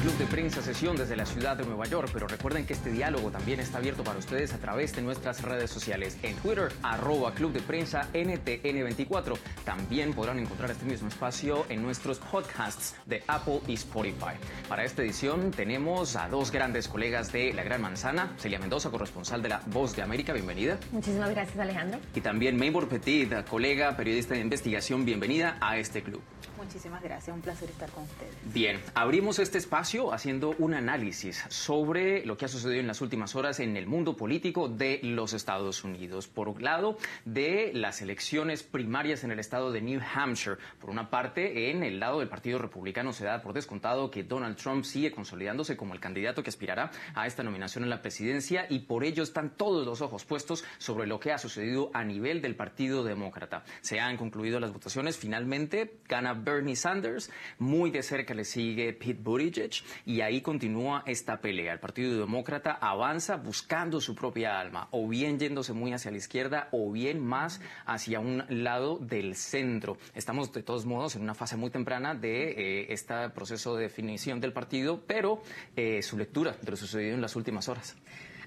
Club de Prensa Sesión desde la ciudad de Nueva York, pero recuerden que este diálogo también está abierto para ustedes a través de nuestras redes sociales. En Twitter, arroba Club de Prensa NTN24. También podrán encontrar este mismo espacio en nuestros podcasts de Apple y Spotify. Para esta edición tenemos a dos grandes colegas de La Gran Manzana, Celia Mendoza, corresponsal de La Voz de América, bienvenida. Muchísimas gracias, Alejandro. Y también Maybor Petit, colega, periodista de investigación, bienvenida a este club. Muchísimas gracias, un placer estar con ustedes. Bien, abrimos este espacio haciendo un análisis sobre lo que ha sucedido en las últimas horas en el mundo político de los Estados Unidos. Por un lado, de las elecciones primarias en el estado de New Hampshire. Por una parte, en el lado del Partido Republicano se da por descontado que Donald Trump sigue consolidándose como el candidato que aspirará a esta nominación en la presidencia y por ello están todos los ojos puestos sobre lo que ha sucedido a nivel del Partido Demócrata. Se han concluido las votaciones, finalmente gana Bernie Sanders, muy de cerca le sigue Pete Buttigieg y ahí continúa esta pelea. El Partido Demócrata avanza buscando su propia alma, o bien yéndose muy hacia la izquierda o bien más hacia un lado del centro. Estamos de todos modos en una fase muy temprana de eh, este proceso de definición del partido, pero eh, su lectura de lo sucedido en las últimas horas.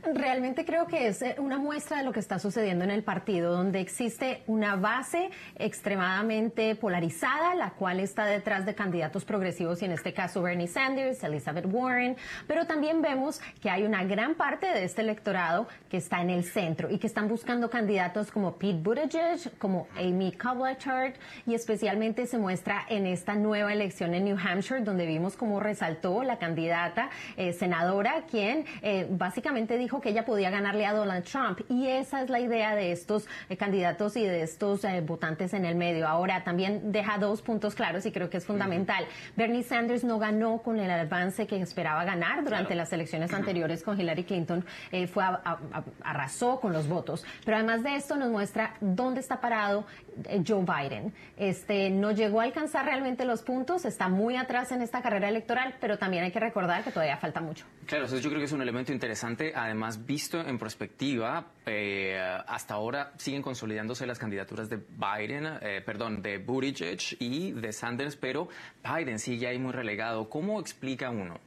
Realmente creo que es eh, una muestra de lo que está sucediendo en el partido, donde existe una base extremadamente polarizada, la cual está detrás de candidatos progresivos y en este caso Bernie Sanders, Elizabeth Warren, pero también vemos que hay una gran parte de este electorado que está en el centro y que están buscando candidatos como Pete Buttigieg, como Amy Klobuchar y especialmente se muestra en esta nueva elección en New Hampshire, donde vimos cómo resaltó la candidata eh, senadora, quien eh, básicamente dijo que ella podía ganarle a Donald Trump. Y esa es la idea de estos eh, candidatos y de estos eh, votantes en el medio. Ahora también deja dos puntos claros y creo que es fundamental. Bernie Sanders no ganó con el avance que esperaba ganar durante las elecciones anteriores con Hillary Clinton. Eh, fue arrasó con los votos. Pero además de esto nos muestra dónde está parado Joe Biden. Este no llegó a alcanzar realmente los puntos, está muy atrás en esta carrera electoral, pero también hay que recordar que todavía falta mucho. Claro, eso yo creo que es un elemento interesante. Además, visto en perspectiva, eh, hasta ahora siguen consolidándose las candidaturas de Biden, eh, perdón, de Buttigieg y de Sanders, pero Biden sigue ahí muy relegado. ¿Cómo explica uno?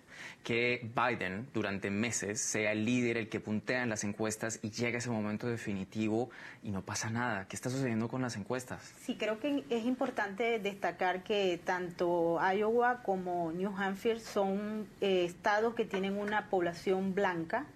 Que Biden durante meses sea el líder, el que puntea en las encuestas y llega ese momento definitivo y no pasa nada. ¿Qué está sucediendo con las encuestas? Sí, creo que es importante destacar que tanto Iowa como New Hampshire son eh, estados que tienen una población blanca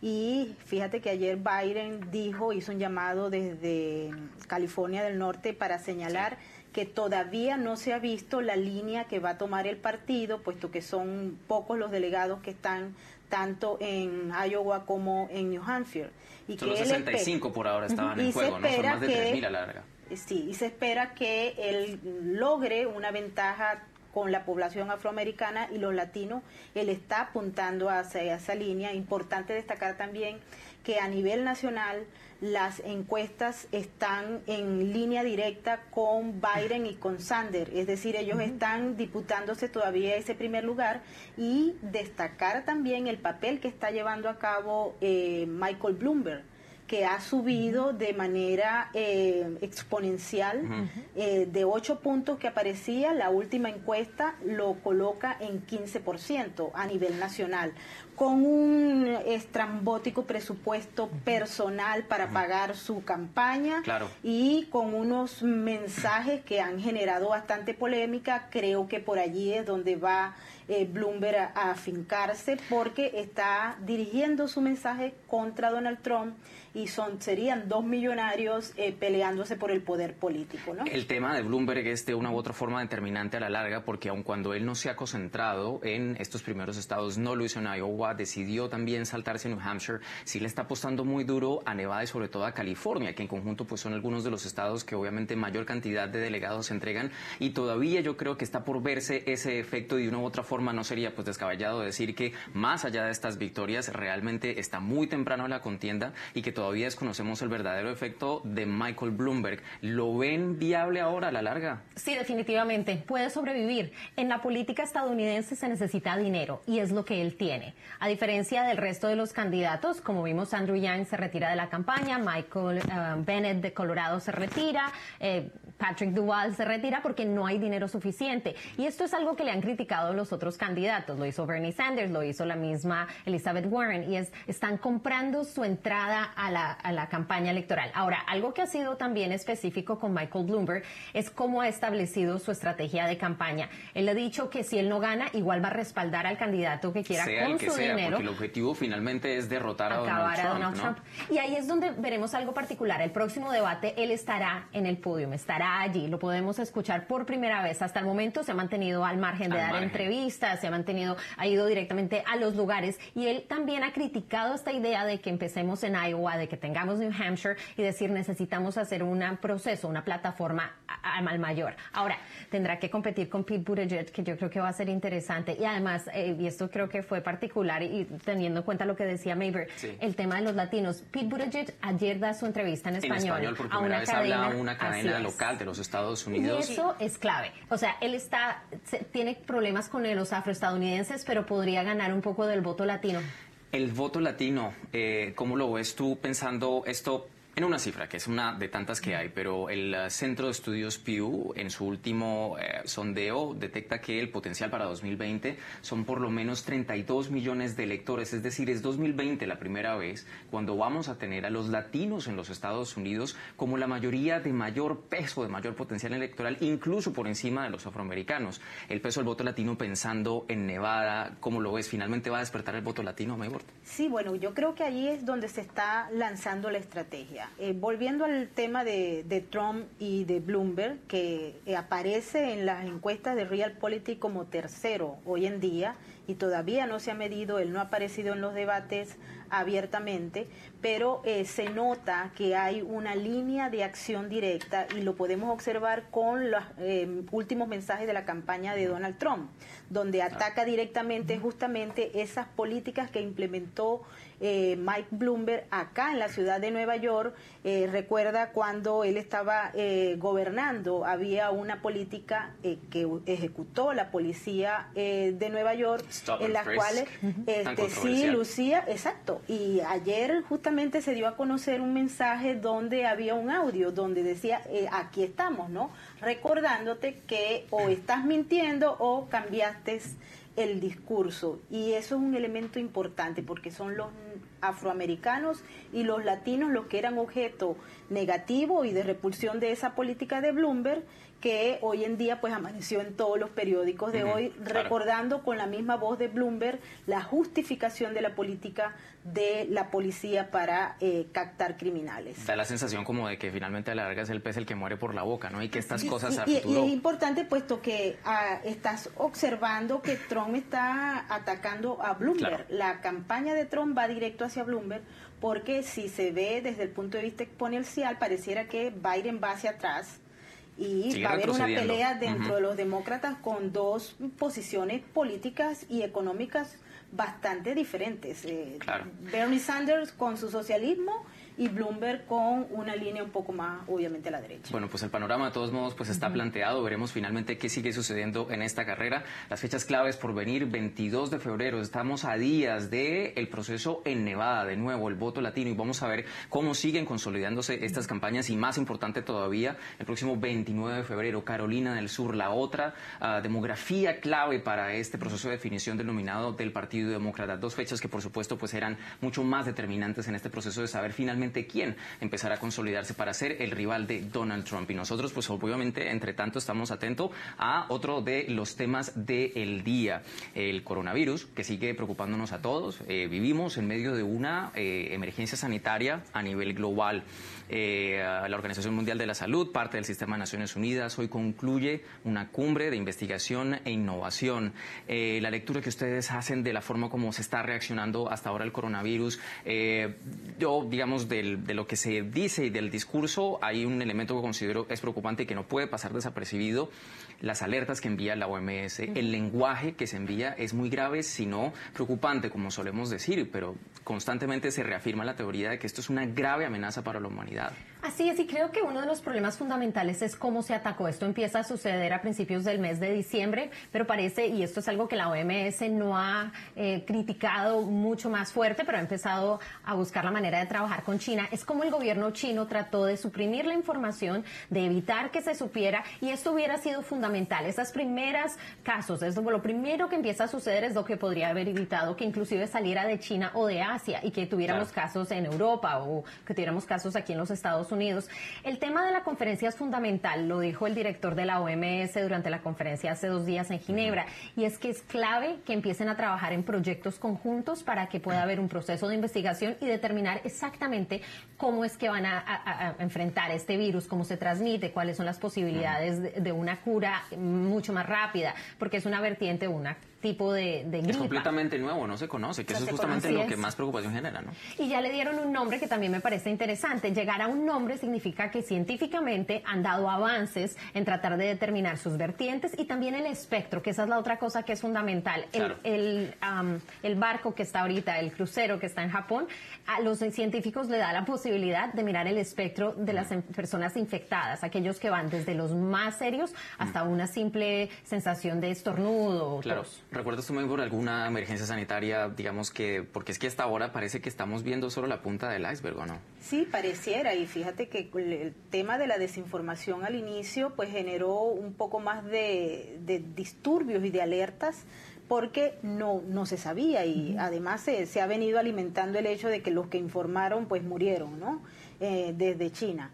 y fíjate que ayer Biden dijo, hizo un llamado desde California del Norte para señalar que todavía no se ha visto la línea que va a tomar el partido, puesto que son pocos los delegados que están tanto en Iowa como en New Hampshire. Y que 65 por ahora estaban en juego, ¿no? Son más de 3.000 a larga. Sí, y se espera que él logre una ventaja con la población afroamericana y los latinos, él está apuntando hacia esa línea. Importante destacar también que a nivel nacional las encuestas están en línea directa con Biden y con Sanders, es decir, ellos están disputándose todavía ese primer lugar y destacar también el papel que está llevando a cabo eh, Michael Bloomberg que ha subido de manera eh, exponencial. Eh, de 8 puntos que aparecía, la última encuesta lo coloca en 15% a nivel nacional, con un estrambótico presupuesto personal para pagar su campaña y con unos mensajes que han generado bastante polémica. Creo que por allí es donde va eh, Bloomberg a, afincarse porque está dirigiendo su mensaje contra Donald Trump y son serían dos millonarios eh, peleándose por el poder político. ¿no? El tema de Bloomberg es de una u otra forma determinante a la larga porque aun cuando él no se ha concentrado en estos primeros estados, no lo hizo en Iowa, decidió también saltarse en New Hampshire, sí le está apostando muy duro a Nevada y sobre todo a California, que en conjunto pues son algunos de los estados que obviamente mayor cantidad de delegados entregan y todavía yo creo que está por verse ese efecto y de una u otra forma no sería pues descabellado decir que más allá de estas victorias realmente está muy temprano la contienda y que todavía desconocemos el verdadero efecto de Michael Bloomberg. ¿Lo ven viable ahora a la larga? Sí, definitivamente. Puede sobrevivir. En la política estadounidense se necesita dinero y es lo que él tiene. A diferencia del resto de los candidatos, como vimos, Andrew Yang se retira de la campaña, Michael eh, Bennett de Colorado se retira, eh, Patrick Duval se retira porque no hay dinero suficiente. Y esto es algo que le han criticado los otros candidatos. Lo hizo Bernie Sanders, lo hizo la misma Elizabeth Warren. Y es, están comprando su entrada a la, a la campaña electoral. Ahora, algo que ha sido también específico con Michael Bloomberg es cómo ha establecido su estrategia de campaña. Él ha dicho que si él no gana, igual va a respaldar al candidato que quiera con su dinero. Porque el objetivo finalmente es derrotar a Donald, Trump, Y ahí es donde veremos algo particular. El próximo debate, él estará en el podio, estará allí. Lo podemos escuchar por primera vez. Hasta el momento se ha mantenido al margen de dar entrevistas, se ha mantenido, ha ido directamente a los lugares. Y él también ha criticado esta idea de que empecemos en Iowa, de que tengamos New Hampshire y decir necesitamos hacer un proceso, una plataforma al mayor. Ahora, tendrá que competir con Pete Buttigieg, que yo creo que va a ser interesante. Y además, eh, y esto creo que fue particular y teniendo en cuenta lo que decía Maver, el tema de los latinos. Pete Buttigieg ayer da su entrevista en español, en español por a una vez cadena, habla una cadena local de los Estados Unidos. Y eso es clave. O sea, él está tiene problemas con los afroestadounidenses, pero podría ganar un poco del voto latino. El voto latino, eh, ¿cómo lo ves tú pensando esto? En una cifra, que es una de tantas que hay, pero el uh, Centro de Estudios Pew en su último eh, sondeo detecta que el potencial para 2020 son por lo menos 32 millones de electores, es decir, es 2020 la primera vez cuando vamos a tener a los latinos en los Estados Unidos como la mayoría de mayor peso, de mayor potencial electoral, incluso por encima de los afroamericanos. El peso del voto latino pensando en Nevada, ¿cómo lo ves? ¿Finalmente va a despertar el voto latino, Maybord? Sí, bueno, yo creo que ahí es donde se está lanzando la estrategia. Eh, volviendo al tema de, Trump y de Bloomberg, que eh, aparece en las encuestas de Realpolitik como tercero hoy en día y todavía no se ha medido, él no ha aparecido en los debates abiertamente, pero eh, se nota que hay una línea de acción directa y lo podemos observar con los últimos mensajes de la campaña de Donald Trump, donde ataca directamente justamente esas políticas que implementó eh, Mike Bloomberg acá en la ciudad de Nueva York. Eh, recuerda cuando él estaba eh, gobernando, había una política que ejecutó la policía de Nueva York, en las cuales este, sí, Lucía, exacto. Y ayer justamente se dio a conocer un mensaje donde había un audio donde decía, aquí estamos, ¿no? Recordándote que o estás mintiendo o cambiaste el discurso y eso es un elemento importante porque son los afroamericanos y los latinos los que eran objeto negativo y de repulsión de esa política de Bloomberg que hoy en día pues amaneció en todos los periódicos de hoy recordando con la misma voz de Bloomberg la justificación de la política de la policía para eh, captar criminales. Da la sensación como de que finalmente a la larga es el pez el que muere por la boca, ¿no? Y que estas cosas y, y, es importante puesto que ah, estás observando que Trump está atacando a Bloomberg. La campaña de Trump va directo hacia Bloomberg porque si se ve desde el punto de vista exponencial pareciera que Biden va hacia atrás y va a haber una pelea dentro de los demócratas con dos posiciones políticas y económicas bastante diferentes. Eh, Bernie Sanders con su socialismo y Bloomberg con una línea un poco más, obviamente, a la derecha. Bueno, pues el panorama de todos modos pues está planteado. Veremos finalmente qué sigue sucediendo en esta carrera. Las fechas claves por venir, 22 de febrero. Estamos a días del el proceso en Nevada, de nuevo, el voto latino. Y vamos a ver cómo siguen consolidándose estas campañas. Y más importante todavía, el próximo 29 de febrero, Carolina del Sur, la otra ah, demografía clave para este proceso de definición del nominado del Partido Demócrata. Dos fechas que, por supuesto, pues eran mucho más determinantes en este proceso de saber finalmente quién empezará a consolidarse para ser el rival de Donald Trump. Y nosotros, pues obviamente, entre tanto, estamos atentos a otro de los temas del día, el coronavirus, que sigue preocupándonos a todos. Eh, vivimos en medio de una eh, emergencia sanitaria a nivel global. Eh, la Organización Mundial de la Salud, parte del Sistema de Naciones Unidas, hoy concluye una cumbre de investigación e innovación. la lectura que ustedes hacen de la forma como se está reaccionando hasta ahora el coronavirus, yo, digamos, de lo que se dice y del discurso, hay un elemento que considero es preocupante y que no puede pasar desapercibido. Las alertas que envía la OMS, el lenguaje que se envía es muy grave, si no preocupante, como solemos decir, pero constantemente se reafirma la teoría de que esto es una grave amenaza para la humanidad. Así es, y creo que uno de los problemas fundamentales es cómo se atacó. Esto empieza a suceder a principios del mes de diciembre, pero parece, y esto es algo que la OMS no ha eh, criticado mucho más fuerte, pero ha empezado a buscar la manera de trabajar con China, es como el gobierno chino trató de suprimir la información, de evitar que se supiera, y esto hubiera sido fundamental. Esas primeras casos, es lo primero que empieza a suceder es lo que podría haber evitado que inclusive saliera de China o de Asia y que tuviéramos casos en Europa o que tuviéramos casos aquí en los Estados Unidos. El tema de la conferencia es fundamental, lo dijo el director de la OMS durante la conferencia hace dos días en Ginebra, y es que es clave que empiecen a trabajar en proyectos conjuntos para que pueda haber un proceso de investigación y determinar exactamente cómo es que van a, enfrentar este virus, cómo se transmite, cuáles son las posibilidades de, una cura mucho más rápida, porque es una vertiente, una tipo de, de Es completamente nuevo, no se conoce, que eso es justamente lo que más preocupación genera, ¿no? Y ya le dieron un nombre que también me parece interesante. Llegar a un nombre significa que científicamente han dado avances en tratar de determinar sus vertientes y también el espectro, que esa es la otra cosa que es fundamental. El, el, barco que está ahorita, el crucero que está en Japón, a los científicos le da la posibilidad de mirar el espectro de las personas infectadas, aquellos que van desde los más serios hasta una simple sensación de estornudo. Claro. ¿Recuerdas tú, por alguna emergencia sanitaria, digamos que, porque es que hasta ahora parece que estamos viendo solo la punta del iceberg, ¿o no? Sí, pareciera, y fíjate que el tema de la desinformación al inicio, pues generó un poco más de, disturbios y de alertas porque no, no se sabía y además se, se, ha venido alimentando el hecho de que los que informaron pues murieron, ¿no? Eh, desde China.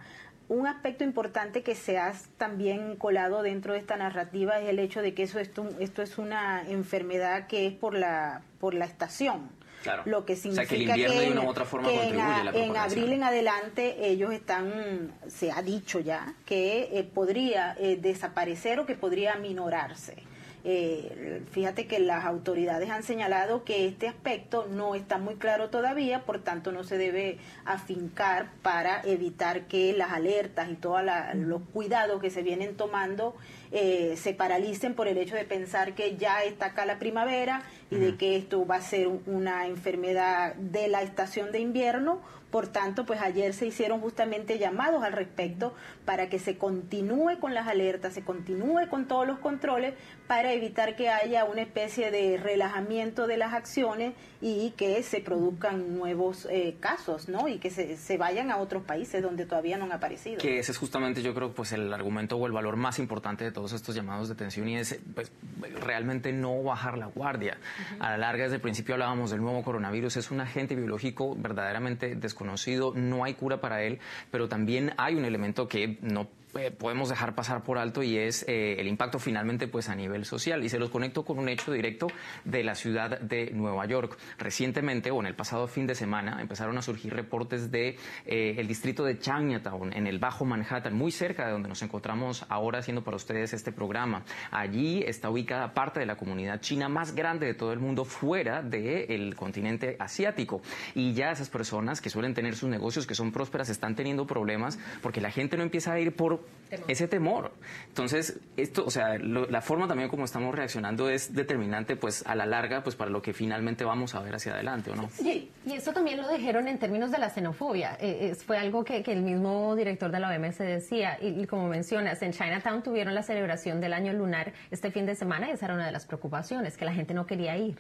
Un aspecto importante que se ha también colado dentro de esta narrativa es el hecho de que eso esto, esto es una enfermedad que es por la por la estación. Claro. Lo que significa que, el invierno de una u otra forma contribuye en, abril en adelante ellos están, se ha dicho ya, que eh, podría eh, desaparecer o que podría minorarse. Eh, fíjate que las autoridades han señalado que este aspecto no está muy claro todavía, por tanto no se debe afincar para evitar que las alertas y todos los cuidados que se vienen tomando eh, se paralicen por el hecho de pensar que ya está acá la primavera y de que esto va a ser una enfermedad de la estación de invierno. Por tanto, pues ayer se hicieron justamente llamados al respecto para que se continúe con las alertas, se continúe con todos los controles para evitar que haya una especie de relajamiento de las acciones y que se produzcan nuevos eh, casos, ¿no? Y que se, se, vayan a otros países donde todavía no han aparecido. Que ese es justamente, yo creo, pues el argumento o el valor más importante de todos estos llamados de atención y es pues, realmente no bajar la guardia. A la larga, desde el principio hablábamos del nuevo coronavirus, es un agente biológico verdaderamente desconocido, no hay cura para él, pero también hay un elemento que no eh, podemos dejar pasar por alto y es eh, el impacto finalmente pues a nivel social y se los conecto con un hecho directo de la ciudad de Nueva York. Recientemente o en el pasado fin de semana empezaron a surgir reportes de eh, el distrito de Chinatown en el Bajo Manhattan, muy cerca de donde nos encontramos ahora haciendo para ustedes este programa. Allí está ubicada parte de la comunidad china más grande de todo el mundo fuera del continente asiático y ya esas personas que suelen tener sus negocios que son prósperas están teniendo problemas porque la gente no empieza a ir por ese temor. Entonces, esto, o sea, la forma también como estamos reaccionando es determinante, pues, a la larga, pues, para lo que finalmente vamos a ver hacia adelante, ¿o no? Sí, y eso también lo dijeron en términos de la xenofobia. Eh, fue algo que, el mismo director de la OMS decía, y, como mencionas, en Chinatown tuvieron la celebración del año lunar este fin de semana y esa era una de las preocupaciones, que la gente no quería ir.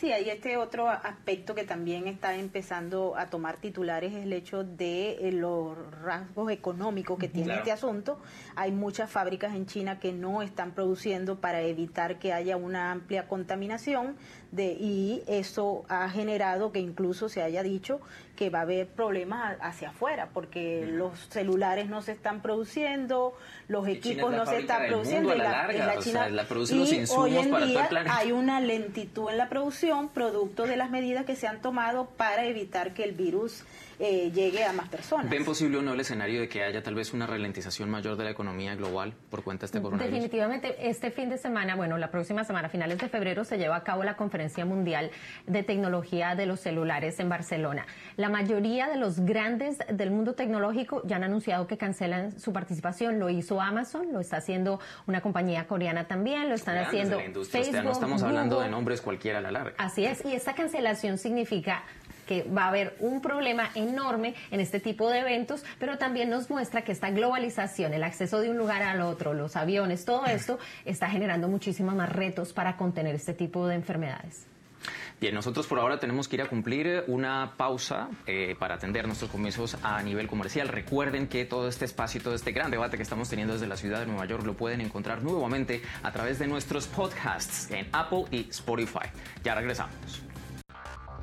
Sí, hay este otro aspecto que también está empezando a tomar titulares, es el hecho de eh, los rasgos económicos que tiene este asunto. Hay muchas fábricas en China que no están produciendo para evitar que haya una amplia contaminación de, y eso ha generado que incluso se haya dicho que va a haber problemas hacia afuera, porque los celulares no se están produciendo, los equipos no se están produciendo. la, China, y hoy en día hay una lentitud en la producción producto de las medidas que se han tomado para evitar que el virus eh, llegue a más personas. ¿Ven posible o no el escenario de que haya tal vez una ralentización mayor de la economía global por cuenta de este coronavirus? Definitivamente, este fin de semana, bueno, la próxima semana, finales de febrero, se lleva a cabo la Conferencia Mundial de Tecnología de los Celulares en Barcelona. La mayoría de los grandes del mundo tecnológico ya han anunciado que cancelan su participación. Lo hizo Amazon, lo está haciendo una compañía coreana también, lo están haciendo Facebook. no estamos hablando de nombres cualquiera a la larga. Así es, y esta cancelación significa que va a haber un problema enorme en este tipo de eventos, pero también nos muestra que esta globalización, el acceso de un lugar al otro, los aviones, todo esto está generando muchísimos más retos para contener este tipo de enfermedades. Bien, nosotros por ahora tenemos que ir a cumplir una pausa eh, para atender nuestros comienzos a nivel comercial. Recuerden que todo este espacio y todo este gran debate que estamos teniendo desde la ciudad de Nueva York lo pueden encontrar nuevamente a través de nuestros podcasts en Apple y Spotify. Ya regresamos.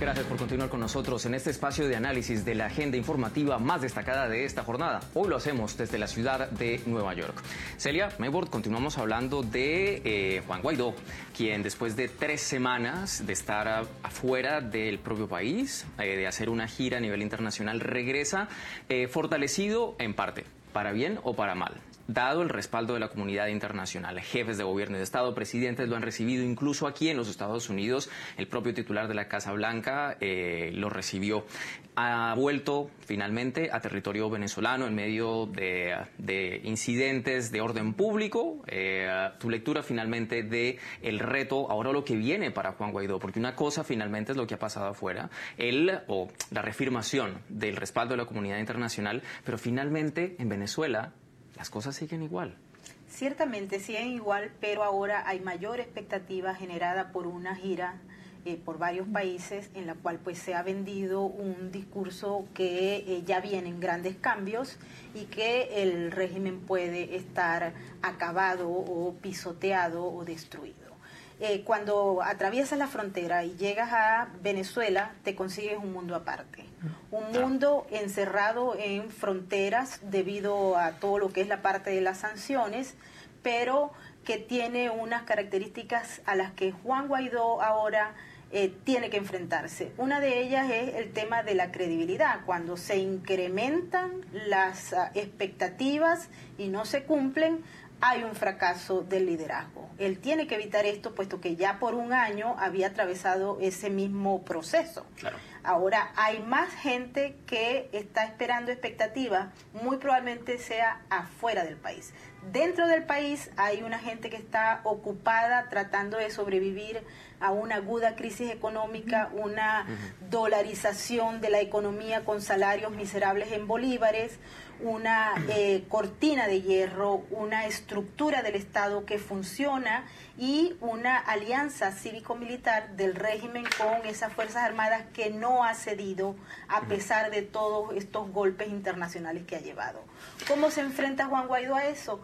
Gracias por continuar con nosotros en este espacio de análisis de la agenda informativa más destacada de esta jornada. Hoy lo hacemos desde la ciudad de Nueva York. Celia Maybord, continuamos hablando de eh, Juan Guaidó, quien después de tres semanas de estar afuera del propio país, eh, de hacer una gira a nivel internacional, regresa eh, fortalecido en parte, para bien o para mal dado el respaldo de la comunidad internacional. Jefes de gobierno y de Estado, presidentes lo han recibido incluso aquí en los Estados Unidos. El propio titular de la Casa Blanca eh, lo recibió. Ha vuelto finalmente a territorio venezolano en medio de, incidentes de orden público. Eh, tu lectura finalmente de el reto, ahora lo que viene para Juan Guaidó, porque una cosa finalmente es lo que ha pasado afuera, el o la reafirmación del respaldo de la comunidad internacional, pero finalmente en Venezuela las cosas siguen igual. Ciertamente siguen igual, pero ahora hay mayor expectativa generada por una gira eh, por varios países en la cual pues se ha vendido un discurso que eh, ya vienen grandes cambios y que el régimen puede estar acabado o pisoteado o destruido. Eh, cuando atraviesas la frontera y llegas a Venezuela, te consigues un mundo aparte. Un mundo encerrado en fronteras debido a todo lo que es la parte de las sanciones, pero que tiene unas características a las que Juan Guaidó ahora eh, tiene que enfrentarse. Una de ellas es el tema de la credibilidad. Cuando se incrementan las ah, expectativas y no se cumplen, hay un fracaso del liderazgo. Él tiene que evitar esto, puesto que ya por un año había atravesado ese mismo proceso. Ahora hay más gente que está esperando expectativas, muy probablemente sea afuera del país. Dentro del país hay una gente que está ocupada tratando de sobrevivir a una aguda crisis económica, una dolarización de la economía con salarios miserables en bolívares, una eh, cortina de hierro, una estructura del Estado que funciona y una alianza cívico-militar del régimen con esas Fuerzas Armadas que no ha cedido a pesar de todos estos golpes internacionales que ha llevado. ¿Cómo se enfrenta Juan Guaidó a eso?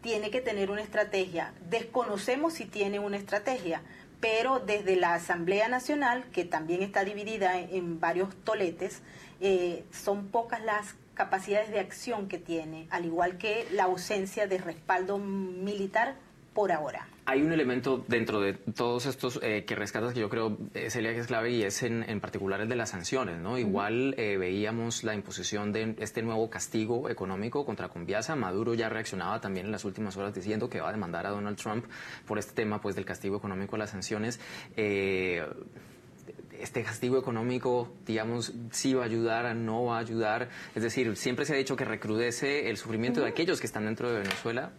Tiene que tener una estrategia. Desconocemos si tiene una estrategia, pero desde la Asamblea Nacional, que también está dividida en, varios toletes, eh, son pocas las capacidades de acción que tiene, al igual que la ausencia de respaldo militar por ahora. Hay un elemento dentro de todos estos eh, que rescatas que yo creo, eh, Celia, que es clave y es en, particular el de las sanciones. ¿no? Igual eh, veíamos la imposición de este nuevo castigo económico contra Conviasa. Maduro ya reaccionaba también en las últimas horas diciendo que va a demandar a Donald Trump por este tema pues, del castigo económico a las sanciones este castigo económico, digamos, sí va a ayudar, no va a ayudar. Es decir, siempre se ha dicho que recrudece el sufrimiento de aquellos que están dentro de Venezuela.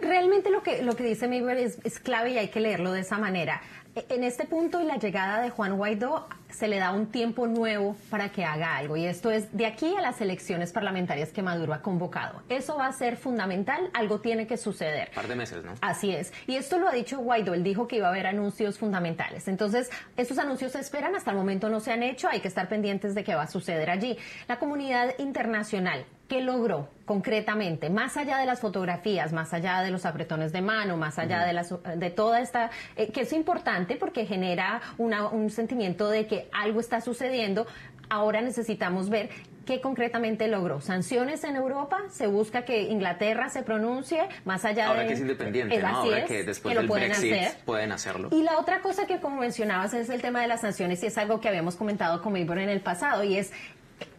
Realmente lo que, lo que dice Miguel es, es clave y hay que leerlo de esa manera. En este punto y la llegada de Juan Guaidó se le da un tiempo nuevo para que haga algo y esto es de aquí a las elecciones parlamentarias que Maduro ha convocado. Eso va a ser fundamental, algo tiene que suceder. Un par de meses, ¿no? Así es. Y esto lo ha dicho Guaidó, él dijo que iba a haber anuncios fundamentales. Entonces, esos anuncios se esperan, hasta el momento no se han hecho, hay que estar pendientes de qué va a suceder allí. La comunidad internacional ¿qué logró concretamente? Más allá de las fotografías, más allá de los apretones de mano, más allá de, las, de toda esta, eh, que es importante porque genera un sentimiento de que algo está sucediendo, ahora necesitamos ver ¿Qué concretamente logró? ¿Sanciones en Europa? ¿Se busca que Inglaterra se pronuncie más allá de... Ahora que es independiente, ¿no? Ahora que después del Brexit pueden hacerlo. Y la otra cosa que como mencionabas es el tema de las sanciones y es algo que habíamos comentado con Ivor en el pasado y es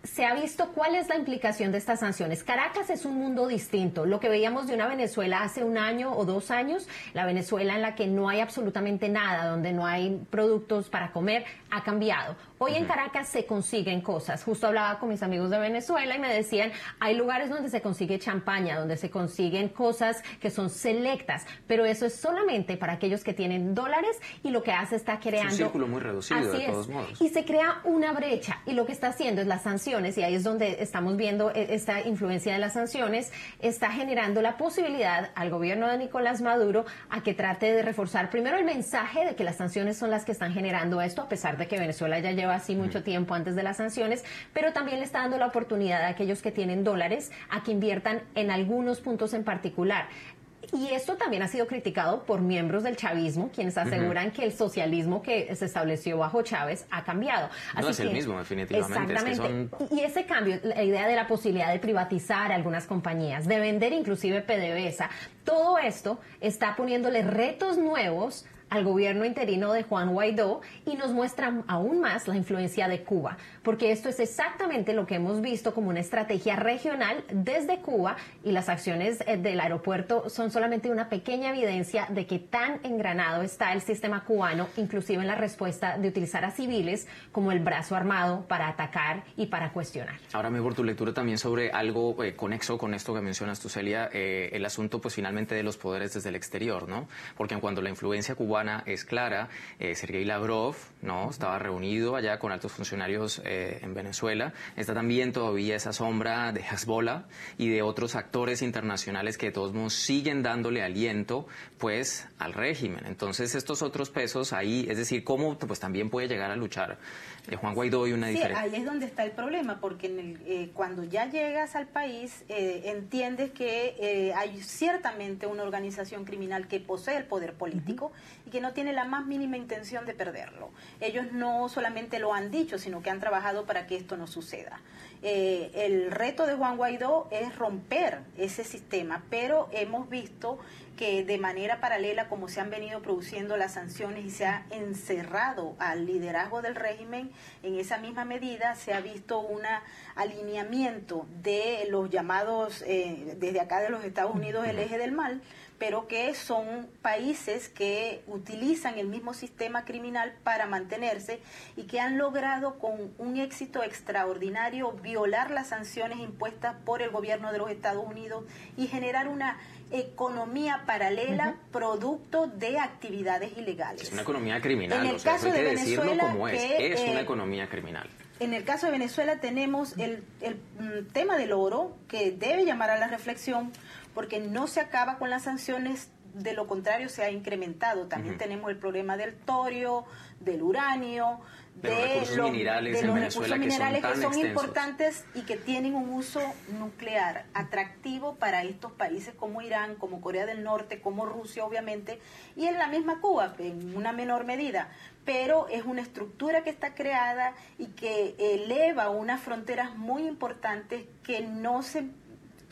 se ha visto cuál es la implicación de estas sanciones. Caracas es un mundo distinto. Lo que veíamos de una Venezuela hace un año o dos años, la Venezuela en la que no hay absolutamente nada, donde no hay productos para comer, ha cambiado. Hoy en Caracas se consiguen cosas. Justo hablaba con mis amigos de Venezuela y me decían, hay lugares donde se consigue champaña, donde se consiguen cosas que son selectas, pero eso es solamente para aquellos que tienen dólares y lo que hace está creando... Es un círculo muy reducido, de todos modos. Y se crea una brecha y lo que está haciendo es las sanciones, y ahí es donde estamos viendo e, esta influencia de las sanciones, está generando la posibilidad al gobierno de Nicolás Maduro a que trate de reforzar primero el mensaje de que las sanciones son las que están generando esto, a pesar de que Venezuela ya lleva así mucho tiempo antes de las sanciones, pero también le está dando la oportunidad a aquellos que tienen dólares a que inviertan en algunos puntos en particular. Y esto también ha sido criticado por miembros del chavismo, quienes aseguran que el socialismo que se estableció bajo Chávez ha cambiado. no es el mismo, definitivamente. Exactamente. Y ese cambio, la idea de la posibilidad de privatizar algunas compañías, de vender inclusive PDVSA, todo esto está poniéndole retos nuevos al gobierno interino de Juan Guaidó y nos muestra aún más la influencia de Cuba, porque esto es exactamente lo que hemos visto como una estrategia regional desde Cuba y las acciones eh, del aeropuerto son solamente una pequeña evidencia de que tan engranado está el sistema cubano, inclusive en la respuesta de utilizar a civiles como el brazo armado para atacar y para cuestionar. Ahora mejor tu lectura también sobre algo eh, conexo con esto que mencionas tú, Celia, eh, el asunto pues finalmente de los poderes desde el exterior, ¿no? Porque cuando la influencia cubana es clara. Eh, Sergei Lavrov ¿no? estaba reunido allá con altos funcionarios eh, en Venezuela. Está también todavía esa sombra de Hezbollah y de otros actores internacionales que de todos modos siguen dándole aliento pues al régimen. Entonces estos otros pesos ahí, es decir, cómo pues también puede llegar a luchar eh, Juan Guaidó y una sí, ahí es donde está el problema, porque en el, eh, cuando ya llegas al país eh, entiendes que hay ciertamente una organización criminal que posee el poder político y que no tiene la más mínima intención de perderlo. Ellos no solamente lo han dicho, sino que han trabajado para que esto no suceda. el reto de Juan Guaidó es romper ese sistema, pero hemos visto que de manera paralela, como se han venido produciendo las sanciones y se ha encerrado al liderazgo del régimen, en esa misma medida se ha visto un alineamiento de los llamados, eh, desde acá de los Estados Unidos, el eje del mal, pero que son países que utilizan el mismo sistema criminal para mantenerse y que han logrado con un éxito extraordinario violar las sanciones impuestas por el gobierno de los Estados Unidos y generar una economía paralela producto de actividades ilegales. Es una economía criminal. En el caso de Venezuela, como es. es una eh, economía criminal. En el caso de Venezuela tenemos el, el mm, tema del oro que debe llamar a la reflexión porque no se acaba con las sanciones de lo contrario se ha incrementado. También tenemos el problema del torio, del uranio, de, los recursos minerales, de los recursos minerales que son, importantes y que tienen un uso nuclear atractivo para estos países como Irán, como Corea del Norte, como Rusia obviamente, y en la misma Cuba en una menor medida. Pero es una estructura que está creada y que eleva unas fronteras muy importantes que no se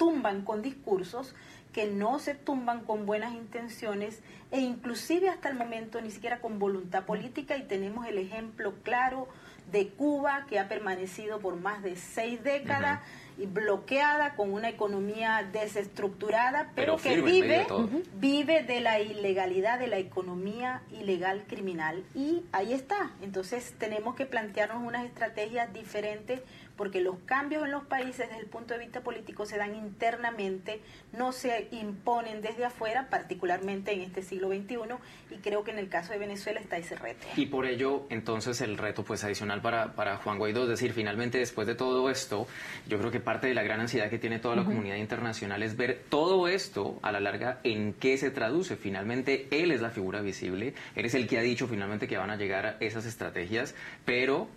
tumban con discursos, que no se tumban con buenas intenciones e inclusive hasta el momento ni siquiera con voluntad política. Y tenemos el ejemplo claro de Cuba que ha permanecido por más de seis décadas y bloqueada con una economía desestructurada pero, que vive vive de la ilegalidad de la economía ilegal criminal. Y ahí está. Entonces tenemos que plantearnos unas estrategias diferentes porque los cambios en los países desde el punto de vista político se dan internamente, no se imponen desde afuera, particularmente en este siglo XXI, y creo que en el caso de Venezuela está ese reto. Y por ello, entonces, el reto pues adicional para, para Juan Guaidó, es decir, finalmente después de todo esto, yo creo que parte de la gran ansiedad que tiene toda la comunidad internacional es ver todo esto a la larga en qué se traduce. Finalmente, él es la figura visible, él es el que ha dicho finalmente que van a llegar a esas estrategias, pero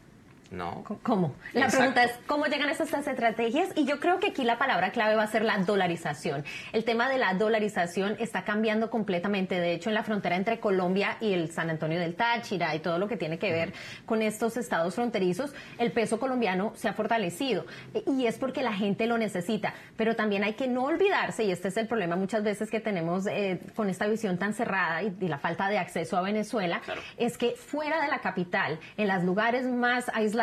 ¿no? ¿Cómo? La pregunta es, ¿cómo llegan a estas estrategias? Y yo creo que aquí la palabra clave va a ser la dolarización. El tema de la dolarización está cambiando completamente. De hecho, en la frontera entre Colombia y el San Antonio del Táchira y todo lo que tiene que ver con estos estados fronterizos, el peso colombiano se ha fortalecido. Y es porque la gente lo necesita. Pero también hay que no olvidarse, y este es el problema muchas veces que tenemos eh, con esta visión tan cerrada y, la falta de acceso a Venezuela, es que fuera de la capital, en los lugares más aislados,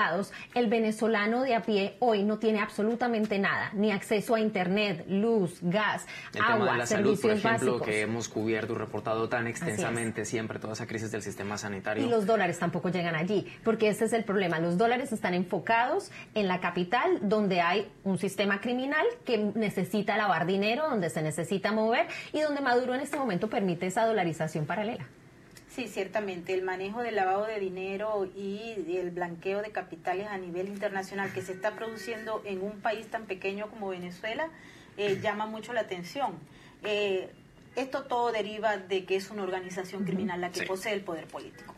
el venezolano de a pie hoy no tiene absolutamente nada, ni acceso a internet, luz, gas, agua, la servicios salud, por ejemplo, básicos. que hemos cubierto y reportado tan extensamente siempre toda esa crisis del sistema sanitario. Y los dólares tampoco llegan allí, porque ese es el problema. Los dólares están enfocados en la capital, donde hay un sistema criminal que necesita lavar dinero, donde se necesita mover y donde Maduro en este momento permite esa dolarización paralela. Sí, ciertamente. El manejo del lavado de dinero y el blanqueo de capitales a nivel internacional que se está produciendo en un país tan pequeño como Venezuela eh, llama mucho la atención. Eh, esto todo deriva de que es una organización criminal la que posee el poder político.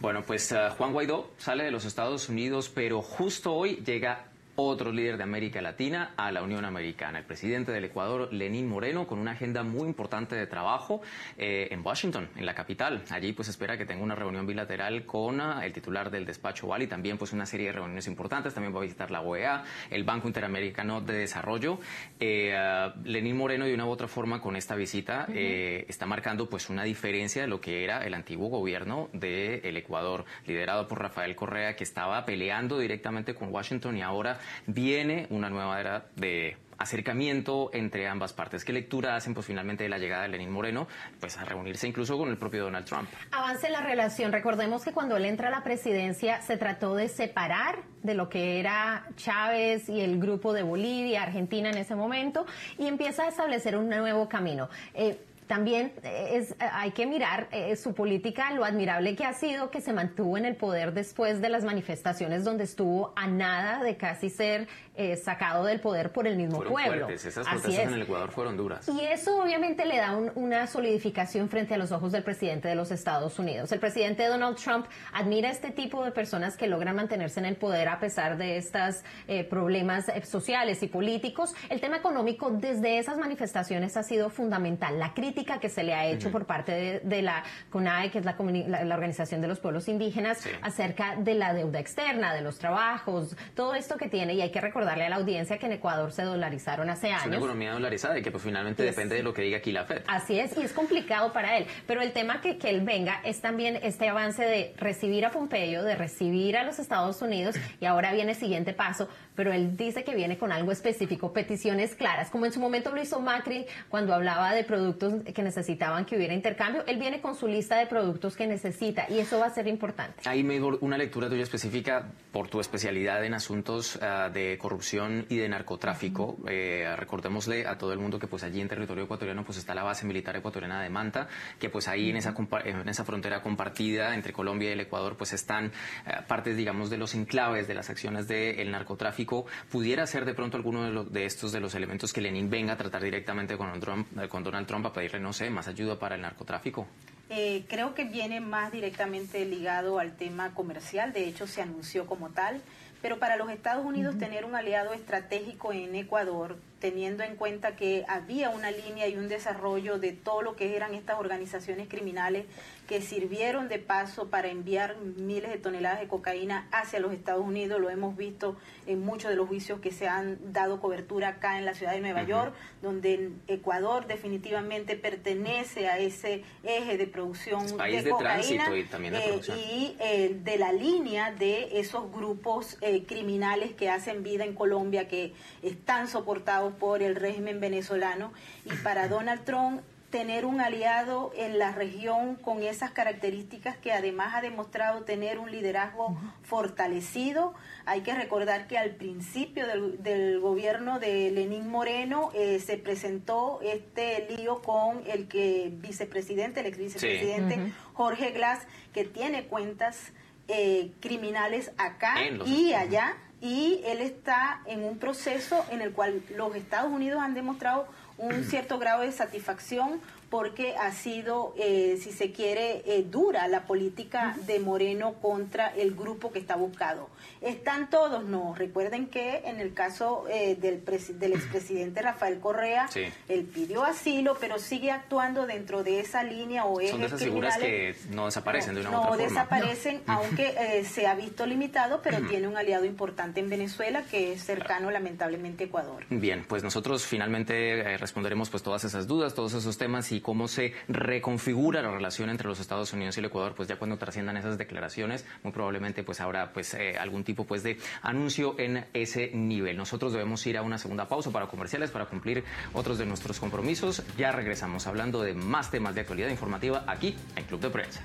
Bueno, pues uh, Juan Guaidó sale de los Estados Unidos, pero justo hoy llega otro líder de América Latina a la Unión Americana, el presidente del Ecuador, Lenín Moreno, con una agenda muy importante de trabajo eh, en Washington, en la capital. Allí pues espera que tenga una reunión bilateral con uh, el titular del despacho y también pues una serie de reuniones importantes. También va a visitar la OEA, el Banco Interamericano de Desarrollo. Eh, uh, Lenín Moreno de una u otra forma con esta visita eh, está marcando pues una diferencia de lo que era el antiguo gobierno del Ecuador, liderado por Rafael Correa, que estaba peleando directamente con Washington y ahora viene una nueva era de acercamiento entre ambas partes. ¿Qué lectura hacen pues finalmente de la llegada de Lenín Moreno? Pues a reunirse incluso con el propio Donald Trump. Avance la relación. Recordemos que cuando él entra a la presidencia se trató de separar de lo que era Chávez y el grupo de Bolivia, Argentina en ese momento, y empieza a establecer un nuevo camino. Eh, también eh, es, eh, hay que mirar eh, su política, lo admirable que ha sido que se mantuvo en el poder después de las manifestaciones donde estuvo a nada de casi ser eh, sacado del poder por el mismo fueron pueblo. Fuertes. Esas protestas es. en el Ecuador fueron duras. Y eso obviamente le da un, una solidificación frente a los ojos del presidente de los Estados Unidos. El presidente Donald Trump admira este tipo de personas que logran mantenerse en el poder a pesar de estos eh, problemas eh, sociales y políticos. El tema económico desde esas manifestaciones ha sido fundamental. La crítica que se le ha hecho por parte de, de, la CONAE, que es la, la, la, Organización de los Pueblos Indígenas, sí. acerca de la deuda externa, de los trabajos, todo esto que tiene, y hay que recordarle a la audiencia que en Ecuador se dolarizaron hace años. Es una economía dolarizada y que pues finalmente es, depende de lo que diga aquí la FED. Así es, y es complicado para él. Pero el tema que, que él venga es también este avance de recibir a Pompeyo, de recibir a los Estados Unidos, y ahora viene el siguiente paso, pero él dice que viene con algo específico, peticiones claras, como en su momento lo hizo Macri cuando hablaba de productos que necesitaban que hubiera intercambio, él viene con su lista de productos que necesita y eso va a ser importante. Ahí me una lectura tuya específica por tu especialidad en asuntos uh, de corrupción y de narcotráfico. Uh -huh. eh, recordémosle a todo el mundo que pues allí en territorio ecuatoriano pues está la base militar ecuatoriana de Manta, que pues ahí en, esa en esa frontera compartida entre Colombia y el Ecuador pues están uh, partes digamos de los enclaves de las acciones del de narcotráfico. ¿Pudiera ser de pronto alguno de, los, de, estos de los elementos que Lenin venga a tratar directamente con, Trump, con Donald Trump a pedirle, no sé, más ayuda para el narcotráfico? Eh, creo que viene más directamente ligado al tema comercial, de hecho se anunció como tal, pero para los Estados Unidos uh -huh. tener un aliado estratégico en Ecuador, teniendo en cuenta que había una línea y un desarrollo de todo lo que eran estas organizaciones criminales que sirvieron de paso para enviar miles de toneladas de cocaína hacia los Estados Unidos. Lo hemos visto en muchos de los juicios que se han dado cobertura acá en la ciudad de Nueva uh -huh. York, donde Ecuador definitivamente pertenece a ese eje de producción país de, de cocaína y, también de, eh, y eh, de la línea de esos grupos eh, criminales que hacen vida en Colombia, que están soportados por el régimen venezolano. Y para Donald Trump tener un aliado en la región con esas características que además ha demostrado tener un liderazgo fortalecido. Hay que recordar que al principio del, del gobierno de Lenín Moreno eh, se presentó este lío con el que vicepresidente, el ex vicepresidente sí. uh -huh. Jorge Glass, que tiene cuentas eh, criminales acá y allá y él está en un proceso en el cual los Estados Unidos han demostrado un cierto grado de satisfacción porque ha sido, eh, si se quiere, eh, dura la política de Moreno contra el grupo que está buscado. ¿Están todos? No. Recuerden que en el caso eh, del, del expresidente Rafael Correa, él pidió asilo, pero sigue actuando dentro de esa línea o Son de esas figuras que no desaparecen de una no u otra forma. Desaparecen, aunque se ha visto limitado, pero tiene un aliado importante en Venezuela que es cercano lamentablemente a Ecuador. Bien, pues nosotros finalmente responderemos pues todas esas dudas, todos esos temas y cómo se reconfigura la relación entre los Estados Unidos y el Ecuador, pues ya cuando trasciendan esas declaraciones, muy probablemente pues habrá pues eh, algún tipo pues de anuncio en ese nivel. Nosotros debemos ir a una segunda pausa para comerciales para cumplir otros de nuestros compromisos. Ya regresamos hablando de más temas de actualidad informativa aquí en Club de Prensa.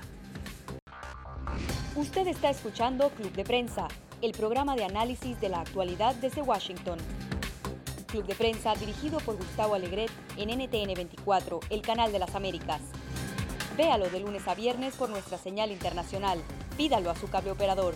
Usted está escuchando Club de Prensa, el programa de análisis de la actualidad desde Washington. Club de Prensa dirigido por Gustavo Alegret en NTN 24, el canal de las Américas. Véalo de lunes a viernes por nuestra señal internacional. Pídalo a su cable operador.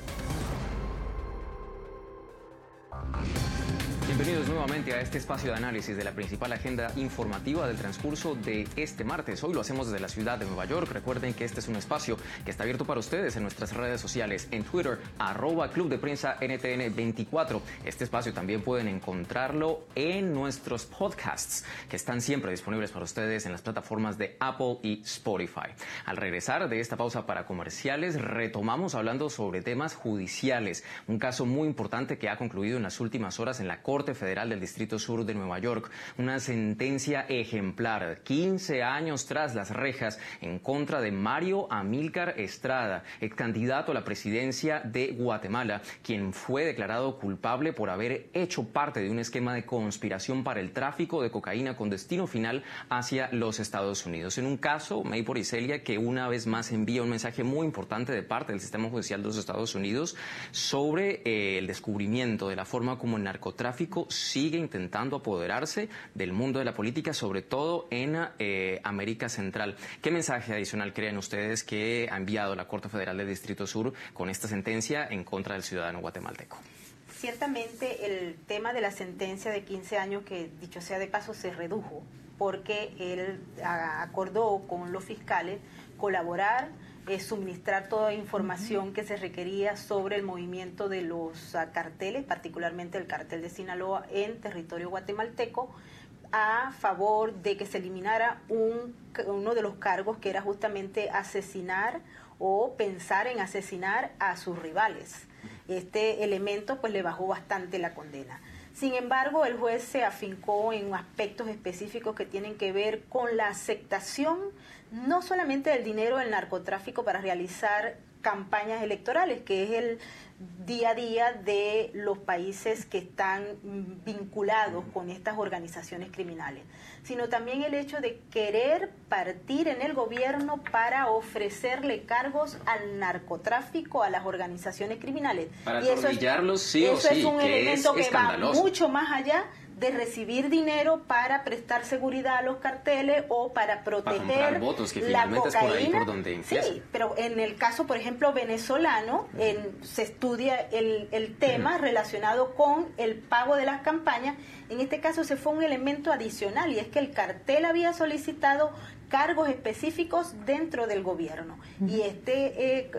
Bienvenidos nuevamente a este espacio de análisis de la principal agenda informativa del transcurso de este martes. Hoy lo hacemos desde la ciudad de Nueva York. Recuerden que este es un espacio que está abierto para ustedes en nuestras redes sociales, en Twitter, arroba Club de Prensa NTN24. Este espacio también pueden encontrarlo en nuestros podcasts, que están siempre disponibles para ustedes en las plataformas de Apple y Spotify. Al regresar de esta pausa para comerciales, retomamos hablando sobre temas judiciales. Un caso muy importante que ha concluido en las últimas horas en la Corte Federal del Distrito Sur de Nueva York, una sentencia ejemplar, 15 años tras las rejas en contra de Mario Amílcar Estrada, ex candidato a la presidencia de Guatemala, quien fue declarado culpable por haber hecho parte de un esquema de conspiración para el tráfico de cocaína con destino final hacia los Estados Unidos. En un caso, May Poricelia, que una vez más envía un mensaje muy importante de parte del sistema judicial de los Estados Unidos sobre eh, el descubrimiento de la forma como el narcotráfico sigue intentando apoderarse del mundo de la política, sobre todo en eh, América Central. ¿Qué mensaje adicional creen ustedes que ha enviado la Corte Federal del Distrito Sur con esta sentencia en contra del ciudadano guatemalteco? Ciertamente el tema de la sentencia de 15 años, que dicho sea de paso, se redujo porque él acordó con los fiscales colaborar suministrar toda información que se requería sobre el movimiento de los ah, carteles, particularmente el cartel de Sinaloa en territorio guatemalteco, a favor de que se eliminara un, uno de los cargos que era justamente asesinar o pensar en asesinar a sus rivales. Este elemento pues le bajó bastante la condena. Sin embargo, el juez se afincó en aspectos específicos que tienen que ver con la aceptación no solamente del dinero del narcotráfico para realizar campañas electorales, que es el día a día de los países que están vinculados con estas organizaciones criminales, sino también el hecho de querer partir en el gobierno para ofrecerle cargos al narcotráfico, a las organizaciones criminales. Para y eso es, sí o sí, es un elemento que va mucho más allá de recibir dinero para prestar seguridad a los carteles o para proteger votos, que la cocaína. por donde sí, pero en el caso, por ejemplo, venezolano, en, se estudia el, el tema relacionado con el pago de las campañas. En este caso se fue un elemento adicional y es que el cartel había solicitado cargos específicos dentro del gobierno. Y este eh,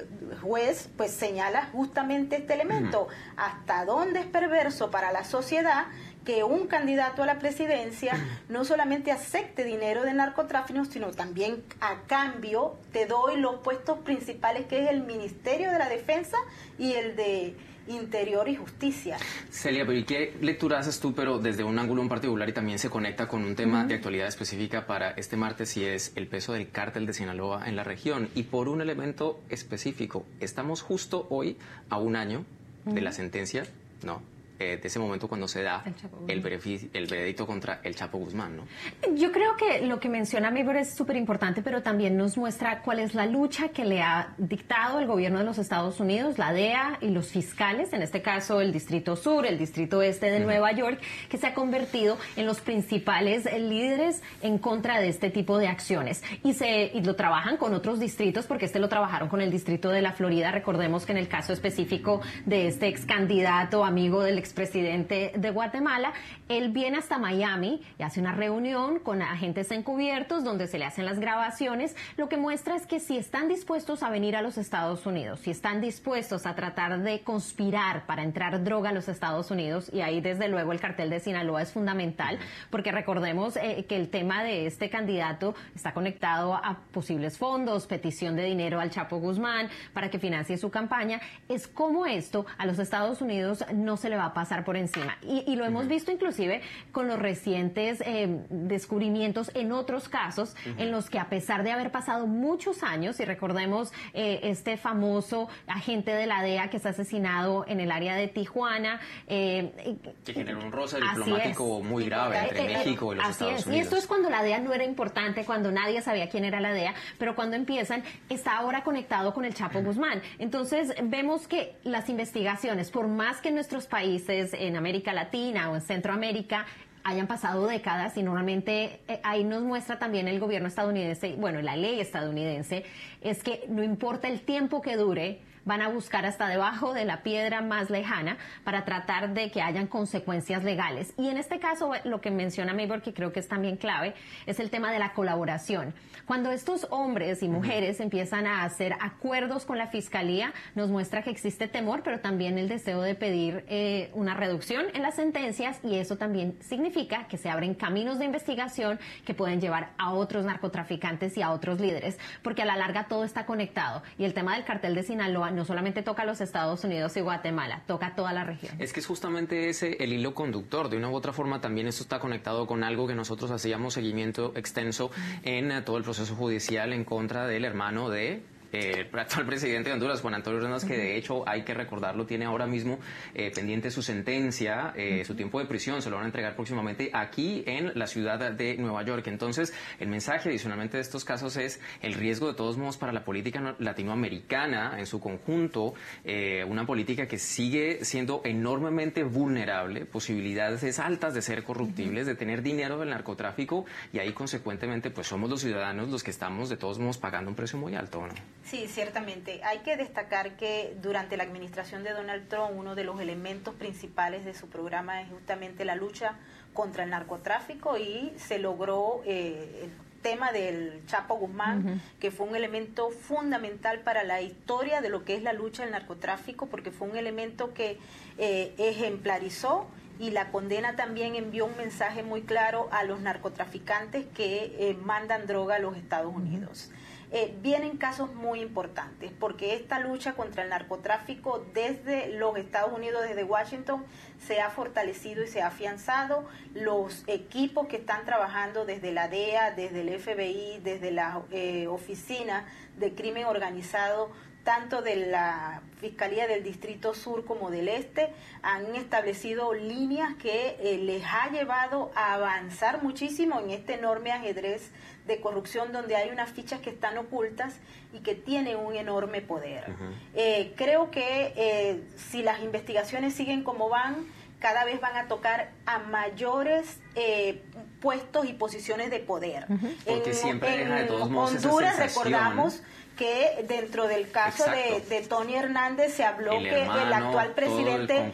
juez pues señala justamente este elemento, hasta dónde es perverso para la sociedad que un candidato a la presidencia no solamente acepte dinero de narcotráfico, sino también a cambio te doy los puestos principales que es el Ministerio de la Defensa y el de Interior y Justicia. Celia, pero ¿y qué lectura haces tú, pero desde un ángulo en particular y también se conecta con un tema de actualidad específica para este martes y es el peso del cártel de Sinaloa en la región? Y por un elemento específico, estamos justo hoy a un año de la sentencia, ¿no? Eh, de ese momento cuando se da el, el, veredicto contra el Chapo Guzmán, ¿no? Yo creo que lo que menciona Mibor es súper importante, pero también nos muestra cuál es la lucha que le ha dictado el gobierno de los Estados Unidos, la DEA y los fiscales, en este caso el Distrito Sur, el Distrito Este de Nueva York, que se ha convertido en los principales líderes en contra de este tipo de acciones. Y, se, y lo trabajan con otros distritos, porque este lo trabajaron con el Distrito de la Florida. Recordemos que en el caso específico de este ex candidato, amigo del ex expresidente de Guatemala, él viene hasta Miami y hace una reunión con agentes encubiertos donde se le hacen las grabaciones. Lo que muestra es que si están dispuestos a venir a los Estados Unidos, si están dispuestos a tratar de conspirar para entrar droga a los Estados Unidos, y ahí desde luego el cartel de Sinaloa es fundamental, porque recordemos eh, que el tema de este candidato está conectado a posibles fondos, petición de dinero al Chapo Guzmán para que financie su campaña, es como esto a los Estados Unidos no se le va a pasar por encima. Y, lo hemos visto inclusive con los recientes eh, descubrimientos en otros casos en los que a pesar de haber pasado muchos años, y recordemos eh, este famoso agente de la DEA que está asesinado en el área de Tijuana. Eh, que generó un roce diplomático muy grave entre México y los Estados Unidos. Y esto es cuando la DEA no era importante, cuando nadie sabía quién era la DEA, pero cuando empiezan, está ahora conectado con el Chapo Guzmán. Entonces, vemos que las investigaciones, por más que nuestros países en América Latina o en Centroamérica hayan pasado décadas y normalmente eh, ahí nos muestra también el gobierno estadounidense, bueno, la ley estadounidense, es que no importa el tiempo que dure, van a buscar hasta debajo de la piedra más lejana para tratar de que hayan consecuencias legales. Y en este caso, lo que menciona Maybor, que creo que es también clave, es el tema de la colaboración. Cuando estos hombres y mujeres empiezan a hacer acuerdos con la fiscalía, nos muestra que existe temor, pero también el deseo de pedir eh, una reducción en las sentencias y eso también significa que se abren caminos de investigación que pueden llevar a otros narcotraficantes y a otros líderes, porque a la larga todo está conectado. Y el tema del cartel de Sinaloa no solamente toca a los Estados Unidos y Guatemala, toca a toda la región. Es que es justamente ese el hilo conductor. De una u otra forma también esto está conectado con algo que nosotros hacíamos seguimiento extenso en eh, todo el proceso judicial en contra del hermano de el actual presidente de Honduras, Juan Antonio Hernández, que de hecho hay que recordarlo, tiene ahora mismo eh, pendiente su sentencia, eh, su tiempo de prisión, se lo van a entregar próximamente aquí en la ciudad de Nueva York. Entonces, el mensaje adicionalmente de estos casos es el riesgo de todos modos para la política latinoamericana en su conjunto, eh, una política que sigue siendo enormemente vulnerable, posibilidades altas de ser corruptibles, de tener dinero del narcotráfico y ahí consecuentemente pues somos los ciudadanos los que estamos de todos modos pagando un precio muy alto. ¿no? Sí, ciertamente. Hay que destacar que durante la administración de Donald Trump uno de los elementos principales de su programa es justamente la lucha contra el narcotráfico y se logró eh, el tema del Chapo Guzmán, que fue un elemento fundamental para la historia de lo que es la lucha del narcotráfico, porque fue un elemento que eh, ejemplarizó y la condena también envió un mensaje muy claro a los narcotraficantes que eh, mandan droga a los Estados Unidos. Eh, vienen casos muy importantes, porque esta lucha contra el narcotráfico desde los Estados Unidos, desde Washington, se ha fortalecido y se ha afianzado. Los equipos que están trabajando desde la DEA, desde el FBI, desde la eh, Oficina de Crimen Organizado, tanto de la Fiscalía del Distrito Sur como del Este, han establecido líneas que eh, les ha llevado a avanzar muchísimo en este enorme ajedrez de corrupción donde hay unas fichas que están ocultas y que tienen un enorme poder. Eh, creo que eh, si las investigaciones siguen como van, cada vez van a tocar a mayores puestos y posiciones de poder. Porque siempre de todos modos Honduras recordamos que dentro del caso de, Tony Hernández se habló que el actual presidente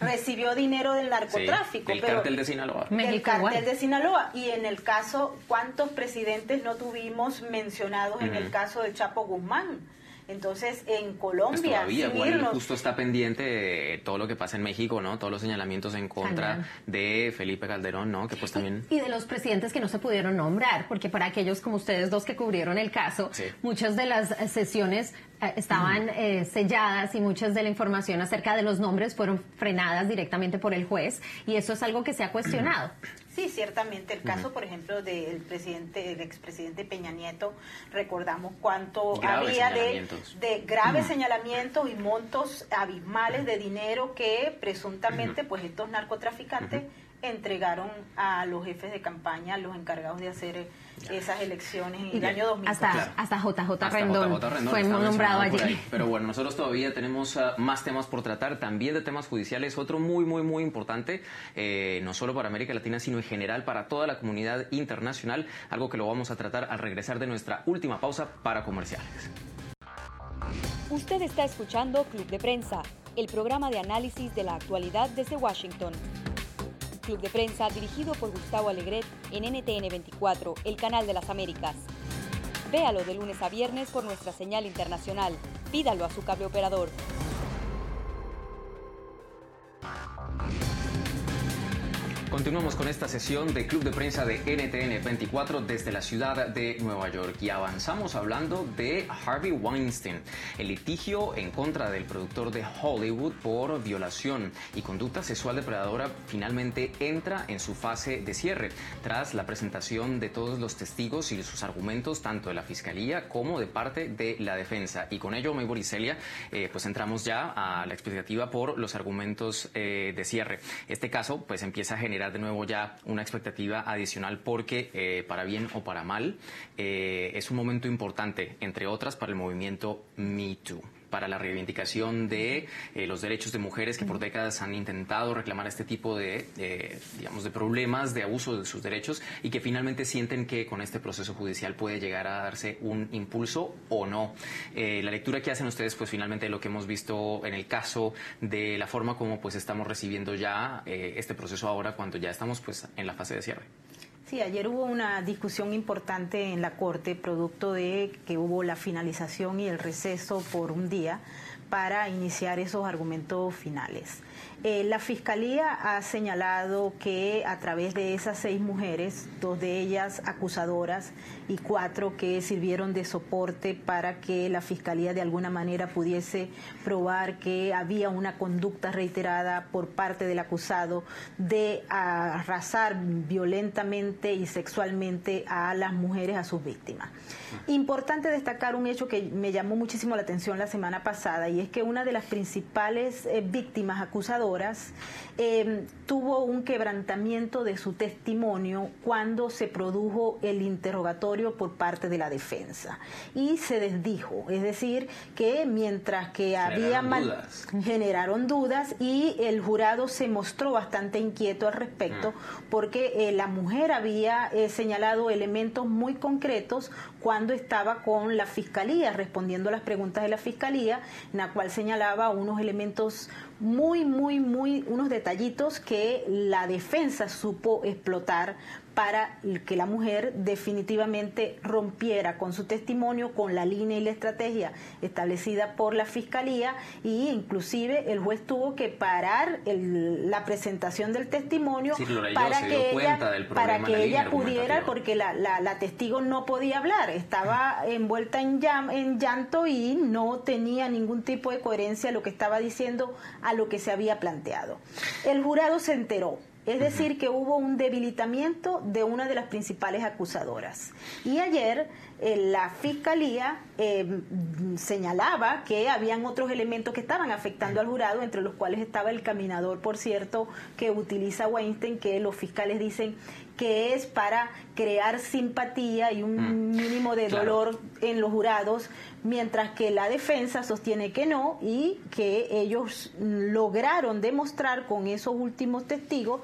recibió dinero del narcotráfico. el cartel de Sinaloa. El cartel de Sinaloa. Y en el caso, ¿cuántos presidentes no tuvimos mencionados en el caso de Chapo Guzmán? Entonces, en Colombia. Pues todavía, justo está pendiente de todo lo que pasa en México, ¿no? Todos los señalamientos en contra de Felipe Calderón, ¿no? Que pues también. Y, de los presidentes que no se pudieron nombrar, porque para aquellos como ustedes dos que cubrieron el caso, muchas de las sesiones eh, estaban eh, selladas y muchas de la información acerca de los nombres fueron frenadas directamente por el juez, y eso es algo que se ha cuestionado. Sí, ciertamente. El caso, por ejemplo, del presidente, el expresidente Peña Nieto, recordamos cuánto había de, de, graves señalamientos y montos abismales de dinero que presuntamente, pues estos narcotraficantes entregaron a los jefes de campaña, los encargados de hacer esas elecciones en el año 2000. Hasta, hasta JJ Rendón, fue nombrado allí. Pero bueno, nosotros todavía tenemos ah, más temas por tratar, también de temas judiciales, otro muy, muy, muy importante, eh, no solo para América Latina, sino en general para toda la comunidad internacional, algo que lo vamos a tratar al regresar de nuestra última pausa para comerciales. Usted está escuchando Club de Prensa el programa de análisis de la actualidad desde Washington. Club de prensa dirigido por Gustavo Alegret en NTN 24, el canal de las Américas. Véalo de lunes a viernes por nuestra señal internacional. Pídalo a su cable operador. Continuamos con esta sesión de Club de Prensa de NTN 24 desde la ciudad de Nueva York y avanzamos hablando de Harvey Weinstein, el litigio en contra del productor de Hollywood por violación y conducta sexual depredadora finalmente entra en su fase de cierre tras la presentación de todos los testigos y sus argumentos tanto de la fiscalía como de parte de la defensa y con ello, Maybor y Celia, eh, pues entramos ya a la expectativa por los argumentos eh, de cierre. Este caso pues empieza a generar de nuevo ya una expectativa adicional porque, eh, para bien o para mal, eh, es un momento importante, entre otras, para el movimiento Me Too para la reivindicación de eh, los derechos de mujeres que por décadas han intentado reclamar este tipo de, digamos, de problemas de abuso de sus derechos y que finalmente sienten que con este proceso judicial puede llegar a darse un impulso o no. Eh, la lectura que hacen ustedes, pues finalmente lo que hemos visto en el caso de la forma como pues estamos recibiendo ya eh, este proceso ahora cuando ya estamos pues en la fase de cierre. Sí, ayer hubo una discusión importante en la Corte, producto de que hubo la finalización y el receso por un día para iniciar esos argumentos finales. Eh, la Fiscalía ha señalado que a través de esas seis mujeres, dos de ellas acusadoras y cuatro que sirvieron de soporte para que la Fiscalía de alguna manera pudiese probar que había una conducta reiterada por parte del acusado de arrasar violentamente y sexualmente a las mujeres, a sus víctimas. Importante destacar un hecho que me llamó muchísimo la atención la semana pasada y es que una de las principales eh, víctimas acusadoras em, tuvo un quebrantamiento de su testimonio cuando se produjo el interrogatorio por parte de la defensa y se desdijo, es decir, que mientras que había dudas. generaron dudas y el jurado se mostró bastante inquieto al respecto mm. porque eh, la mujer había eh, señalado elementos muy concretos cuando estaba con la fiscalía, respondiendo a las preguntas de la fiscalía, en la cual señalaba unos elementos muy, muy, muy, unos detallitos que la defensa supo explotar para que la mujer definitivamente rompiera con su testimonio, con la línea y la estrategia establecida por la fiscalía y inclusive el juez tuvo que parar la presentación del testimonio para, que ella, para que ella pudiera, porque la, la, testigo no podía hablar, estaba envuelta en, en llanto y no tenía ningún tipo de coherencia lo que estaba diciendo a lo que se había planteado. El jurado se enteró es decir, que hubo un debilitamiento de una de las principales acusadoras. Y ayer eh, la fiscalía eh, señalaba que habían otros elementos que estaban afectando al jurado, entre los cuales estaba el caminador, por cierto, que utiliza Weinstein, que los fiscales dicen que es para crear simpatía y un mm. mínimo de dolor en los jurados, mientras que la defensa sostiene que no y que ellos lograron demostrar con esos últimos testigos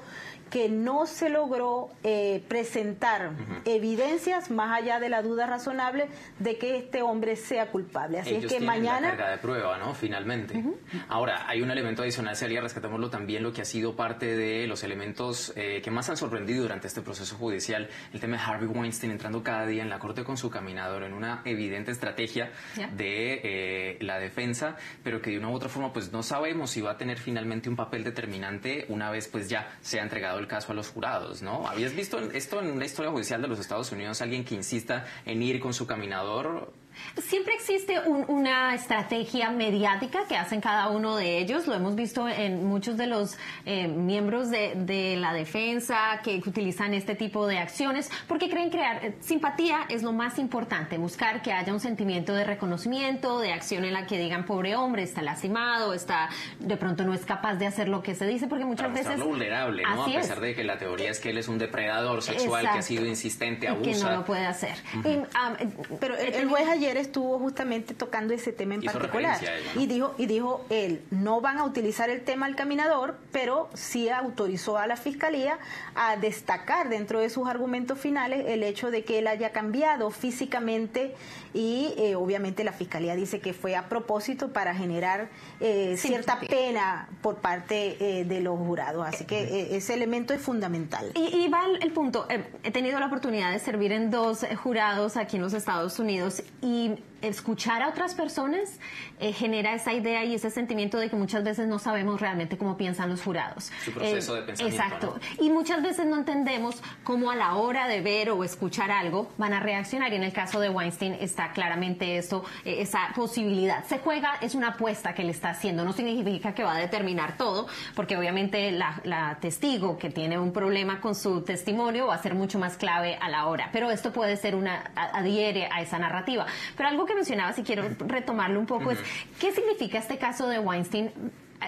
que no se logró eh, presentar evidencias más allá de la duda razonable de que este hombre sea culpable. Así es que mañana. La carga de prueba, ¿no? Finalmente. Ahora, hay un elemento adicional, Celia, rescatémoslo también, lo que ha sido parte de los elementos eh, que más han sorprendido durante este proceso judicial, el tema de Harvey Weinstein entrando cada día en la corte con su caminador en una evidente estrategia de eh, la defensa, pero que de una u otra forma, pues no sabemos si va a tener finalmente un papel determinante una vez pues ya se ha entregado el caso a los jurados, ¿no? ¿Habías visto esto en una historia judicial de los Estados Unidos? Alguien que insista en ir con su caminador Siempre existe una estrategia mediática que hacen cada uno de ellos. Lo hemos visto en muchos de los eh, miembros de, la defensa que utilizan este tipo de acciones porque creen crear eh, simpatía es lo más importante, buscar que haya un sentimiento de reconocimiento, de acción en la que digan pobre hombre está lastimado, está de pronto no es capaz de hacer lo que se dice porque muchas veces vulnerable, ¿no? a pesar de que la teoría es que él es un depredador sexual que ha sido insistente, abusa, que no lo puede hacer. Ah, pero el, juez ayer estuvo justamente tocando ese tema en particular. Y dijo, y dijo él, no van a utilizar el tema al caminador, pero sí autorizó a la fiscalía a destacar dentro de sus argumentos finales el hecho de que él haya cambiado físicamente y eh, obviamente la fiscalía dice que fue a propósito para generar eh, cierta pena por parte eh, de los jurados. Así que ese elemento es fundamental. Y, va el, punto. he tenido la oportunidad de servir en dos jurados aquí en los Estados Unidos y i he escuchar a otras personas eh, genera esa idea y ese sentimiento de que muchas veces no sabemos realmente cómo piensan los jurados. Su proceso de eh, pensamiento. Exacto. Y muchas veces no entendemos cómo a la hora de ver o escuchar algo van a reaccionar. Y en el caso de Weinstein está claramente eso, eh, esa posibilidad. Se juega, es una apuesta que le está haciendo. No significa que va a determinar todo, porque obviamente la, la testigo que tiene un problema con su testimonio va a ser mucho más clave a la hora. Pero esto puede ser una, adhiere a esa narrativa. Pero algo que mencionaba, si quiero retomarlo un poco, es ¿qué significa este caso de Weinstein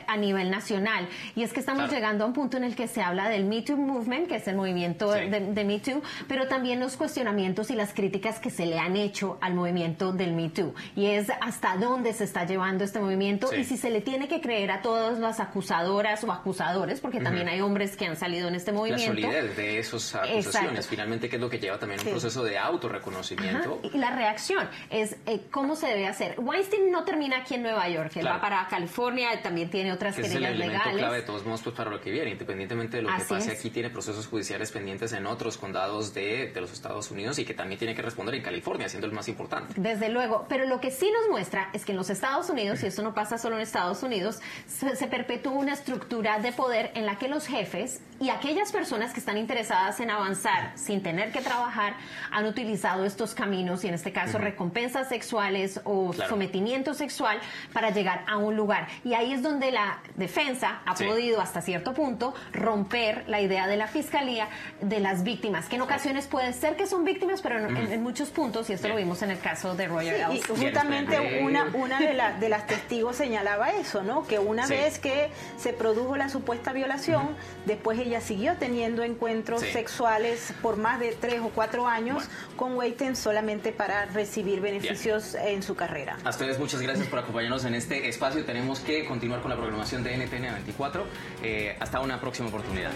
a nivel nacional. Y es que estamos llegando a un punto en el que se habla del Me Too Movement, que es el movimiento de, Me Too, pero también los cuestionamientos y las críticas que se le han hecho al movimiento del Me Too. Y es hasta dónde se está llevando este movimiento y si se le tiene que creer a todas las acusadoras o acusadores, porque también hay hombres que han salido en este movimiento. La solidez de esas acusaciones, finalmente, que es lo que lleva también un proceso de autorreconocimiento. Y la reacción es eh, cómo se debe hacer. Weinstein no termina aquí en Nueva York, él va para California, también tiene otras es el elemento clave de todos modos pues, para lo que viene, independientemente de lo que pase aquí, tiene procesos judiciales pendientes en otros condados de, de, los Estados Unidos y que también tiene que responder en California, siendo el más importante. Desde luego, pero lo que sí nos muestra es que en los Estados Unidos, y esto no pasa solo en Estados Unidos, se, se perpetúa una estructura de poder en la que los jefes y aquellas personas que están interesadas en avanzar sin tener que trabajar han utilizado estos caminos y en este caso recompensas sexuales o sometimiento sexual para llegar a un lugar. Y ahí es donde la defensa ha podido hasta cierto punto romper la idea de la fiscalía de las víctimas, que en ocasiones puede ser que son víctimas, pero en, muchos puntos, y esto lo vimos en el caso de Roger sí, Y justamente una, una de, de, las testigos señalaba eso, ¿no? Que una vez que se produjo la supuesta violación, después ella siguió teniendo encuentros sexuales por más de tres o cuatro años con Weinstein solamente para recibir beneficios en su carrera. A ustedes muchas gracias por acompañarnos en este espacio. Tenemos que continuar con programación de NTN 24. Eh, hasta una próxima oportunidad.